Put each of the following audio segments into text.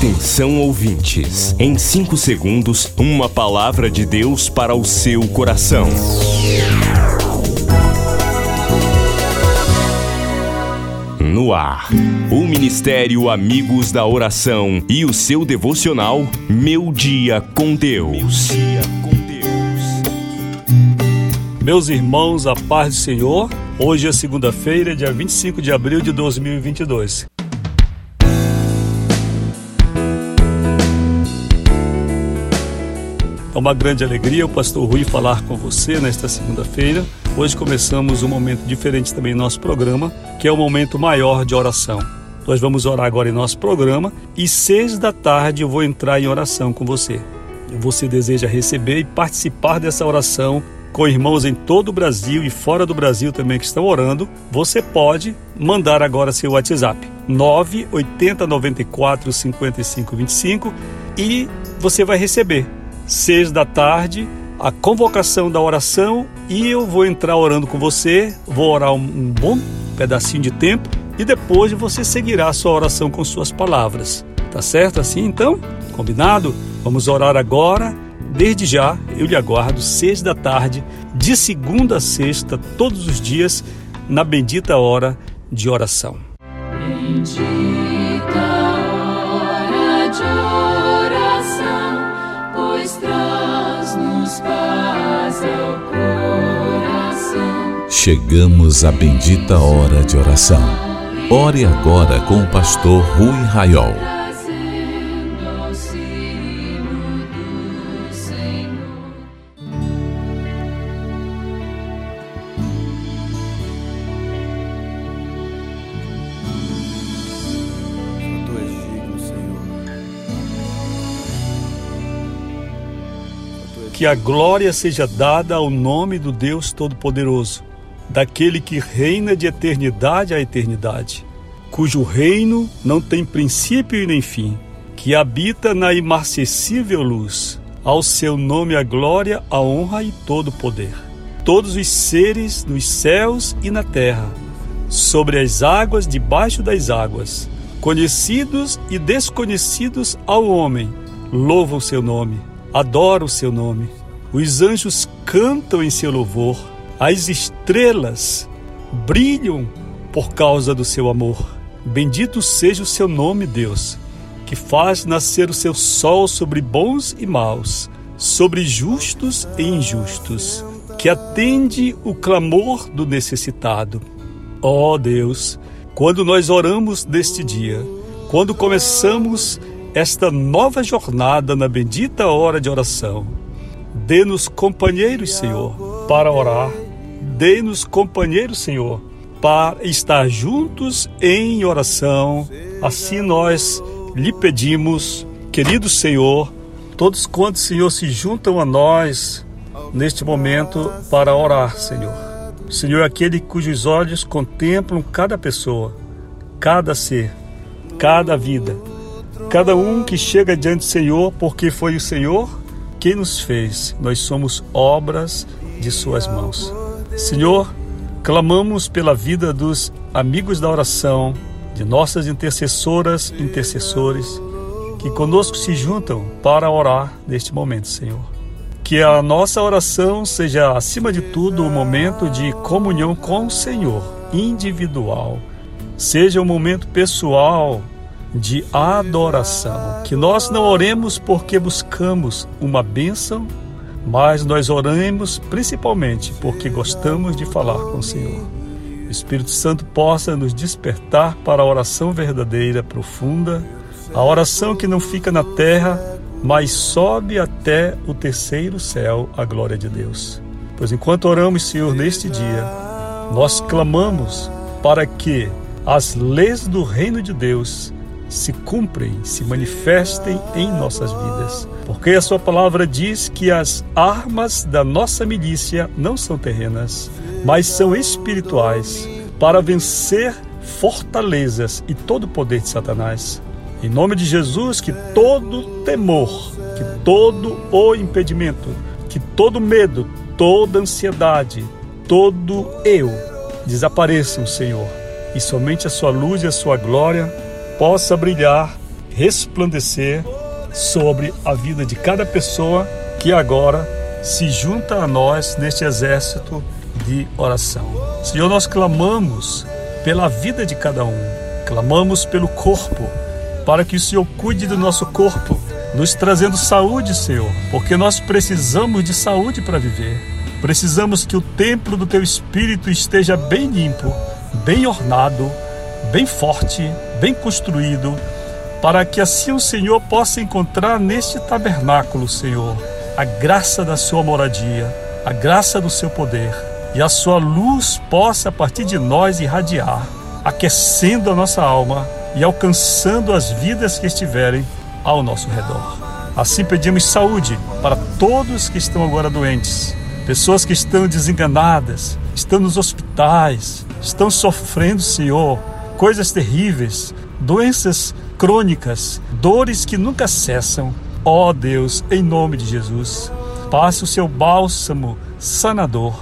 Atenção ouvintes, em 5 segundos, uma palavra de Deus para o seu coração. No ar, o Ministério Amigos da Oração e o seu devocional Meu Dia com Deus. Meus irmãos, a paz do Senhor. Hoje é segunda-feira, dia 25 de abril de 2022. É uma grande alegria o pastor Rui falar com você nesta segunda-feira. Hoje começamos um momento diferente também no nosso programa, que é o momento maior de oração. Nós vamos orar agora em nosso programa e seis da tarde eu vou entrar em oração com você. Você deseja receber e participar dessa oração com irmãos em todo o Brasil e fora do Brasil também que estão orando, você pode mandar agora seu WhatsApp 980 94 55 25 e você vai receber seis da tarde, a convocação da oração e eu vou entrar orando com você, vou orar um, bom pedacinho de tempo e depois você seguirá a sua oração com suas palavras. Tá certo assim então? Combinado? Vamos orar agora. Desde já, eu lhe aguardo seis da tarde, de segunda a sexta, todos os dias, na bendita hora de oração. Bendita Chegamos à bendita hora de oração. Ore agora com o pastor Rui Raiol. Que a glória seja dada ao nome do Deus Todo-Poderoso daquele que reina de eternidade a eternidade, cujo reino não tem princípio e nem fim, que habita na imarcessível luz. Ao seu nome a glória, a honra e todo o poder. Todos os seres nos céus e na terra, sobre as águas, debaixo das águas, conhecidos e desconhecidos ao homem, louvam seu nome, adoram o seu nome. Os anjos cantam em seu louvor as estrelas brilham por causa do seu amor. Bendito seja o seu nome, Deus, que faz nascer o seu sol sobre bons e maus, sobre justos e injustos, que atende o clamor do necessitado. Ó oh Deus, quando nós oramos neste dia, quando começamos esta nova jornada na bendita hora de oração, dê-nos companheiros, Senhor, para orar Dê-nos companheiros, Senhor, para estar juntos em oração. Assim nós lhe pedimos, querido Senhor, todos quantos, Senhor, se juntam a nós neste momento para orar, Senhor. O Senhor é aquele cujos olhos contemplam cada pessoa, cada ser, cada vida, cada um que chega diante do Senhor, porque foi o Senhor quem nos fez. Nós somos obras de Suas mãos. Senhor, clamamos pela vida dos amigos da oração, de nossas intercessoras e intercessores, que conosco se juntam para orar neste momento, Senhor. Que a nossa oração seja, acima de tudo, um momento de comunhão com o Senhor, individual. Seja um momento pessoal de adoração. Que nós não oremos porque buscamos uma bênção mas nós oramos principalmente porque gostamos de falar com o Senhor. O Espírito Santo possa nos despertar para a oração verdadeira, profunda, a oração que não fica na terra, mas sobe até o terceiro céu, a glória de Deus. Pois enquanto oramos, Senhor, neste dia, nós clamamos para que as leis do reino de Deus se cumprem, se manifestem em nossas vidas. Porque a Sua palavra diz que as armas da nossa milícia não são terrenas, mas são espirituais, para vencer fortalezas e todo o poder de Satanás. Em nome de Jesus, que todo temor, que todo o impedimento, que todo medo, toda ansiedade, todo eu desapareçam, Senhor, e somente a Sua luz e a Sua glória possa brilhar resplandecer sobre a vida de cada pessoa que agora se junta a nós neste exército de oração. Senhor, nós clamamos pela vida de cada um, clamamos pelo corpo, para que o Senhor cuide do nosso corpo, nos trazendo saúde, Senhor, porque nós precisamos de saúde para viver. Precisamos que o templo do Teu Espírito esteja bem limpo, bem ornado, bem forte, bem construído, para que assim o Senhor possa encontrar neste tabernáculo, Senhor, a graça da Sua moradia, a graça do Seu poder e a Sua luz possa a partir de nós irradiar, aquecendo a nossa alma e alcançando as vidas que estiverem ao nosso redor. Assim pedimos saúde para todos que estão agora doentes, pessoas que estão desenganadas, estão nos hospitais, estão sofrendo, Senhor, coisas terríveis, doenças crônicas, dores que nunca cessam. Ó oh Deus, em nome de Jesus, passe o seu bálsamo sanador,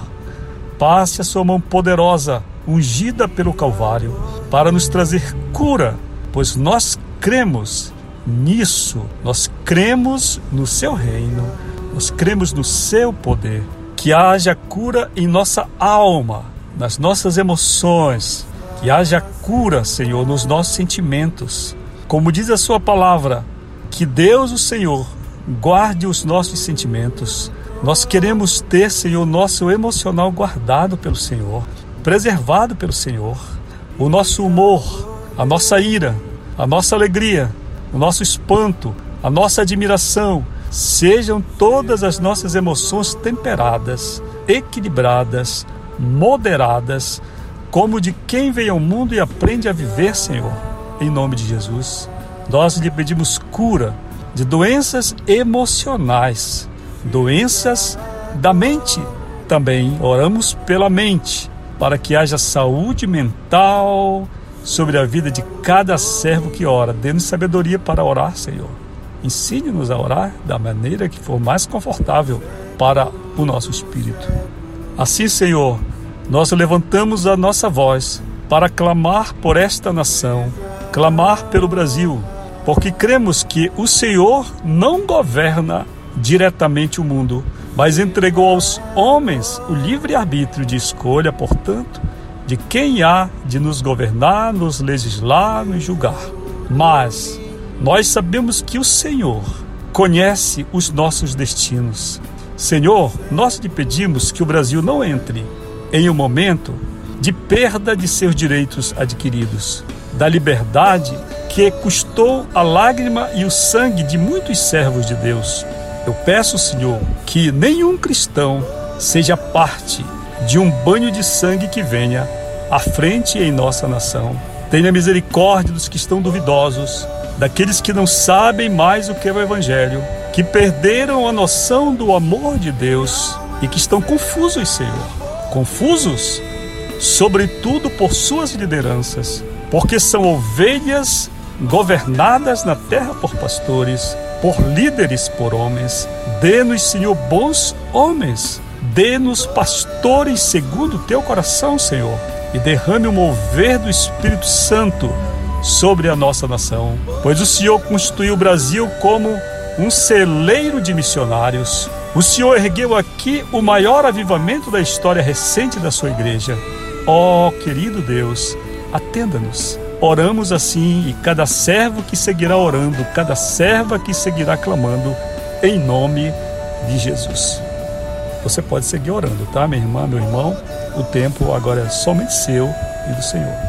passe a sua mão poderosa, ungida pelo Calvário, para nos trazer cura, pois nós cremos nisso, nós cremos no seu reino, nós cremos no seu poder. Que haja cura em nossa alma, nas nossas emoções, que haja cura, Senhor, nos nossos sentimentos. Como diz a Sua palavra, que Deus, o Senhor, guarde os nossos sentimentos. Nós queremos ter, Senhor, nosso emocional guardado pelo Senhor, preservado pelo Senhor. O nosso humor, a nossa ira, a nossa alegria, o nosso espanto, a nossa admiração, sejam todas as nossas emoções temperadas, equilibradas, moderadas, como de quem vem ao mundo e aprende a viver, Senhor, em nome de Jesus. Nós lhe pedimos cura de doenças emocionais, doenças da mente também. Oramos pela mente, para que haja saúde mental sobre a vida de cada servo que ora. Dê-nos sabedoria para orar, Senhor. Ensine-nos a orar da maneira que for mais confortável para o nosso espírito. Assim, Senhor, nós levantamos a nossa voz para clamar por esta nação, clamar pelo Brasil, porque cremos que o Senhor não governa diretamente o mundo, mas entregou aos homens o livre-arbítrio de escolha, portanto, de quem há de nos governar, nos legislar, nos julgar. Mas nós sabemos que o Senhor conhece os nossos destinos. Senhor, nós lhe pedimos que o Brasil não entre em um momento de perda de seus direitos adquiridos, da liberdade que custou a lágrima e o sangue de muitos servos de Deus. Eu peço, Senhor, que nenhum cristão seja parte de um banho de sangue que venha à frente em nossa nação. Tenha misericórdia dos que estão duvidosos, daqueles que não sabem mais o que é o Evangelho, que perderam a noção do amor de Deus e que estão confusos, Senhor confusos, sobretudo por suas lideranças, porque são ovelhas governadas na terra por pastores, por líderes por homens. Dê-nos, Senhor, bons homens. Dê-nos pastores segundo o teu coração, Senhor, e derrame o mover do Espírito Santo sobre a nossa nação, pois o Senhor constituiu o Brasil como um celeiro de missionários, o Senhor ergueu aqui o maior avivamento da história recente da sua igreja. Ó oh, querido Deus, atenda-nos. Oramos assim e cada servo que seguirá orando, cada serva que seguirá clamando, em nome de Jesus. Você pode seguir orando, tá, minha irmã, meu irmão? O tempo agora é somente seu e do Senhor.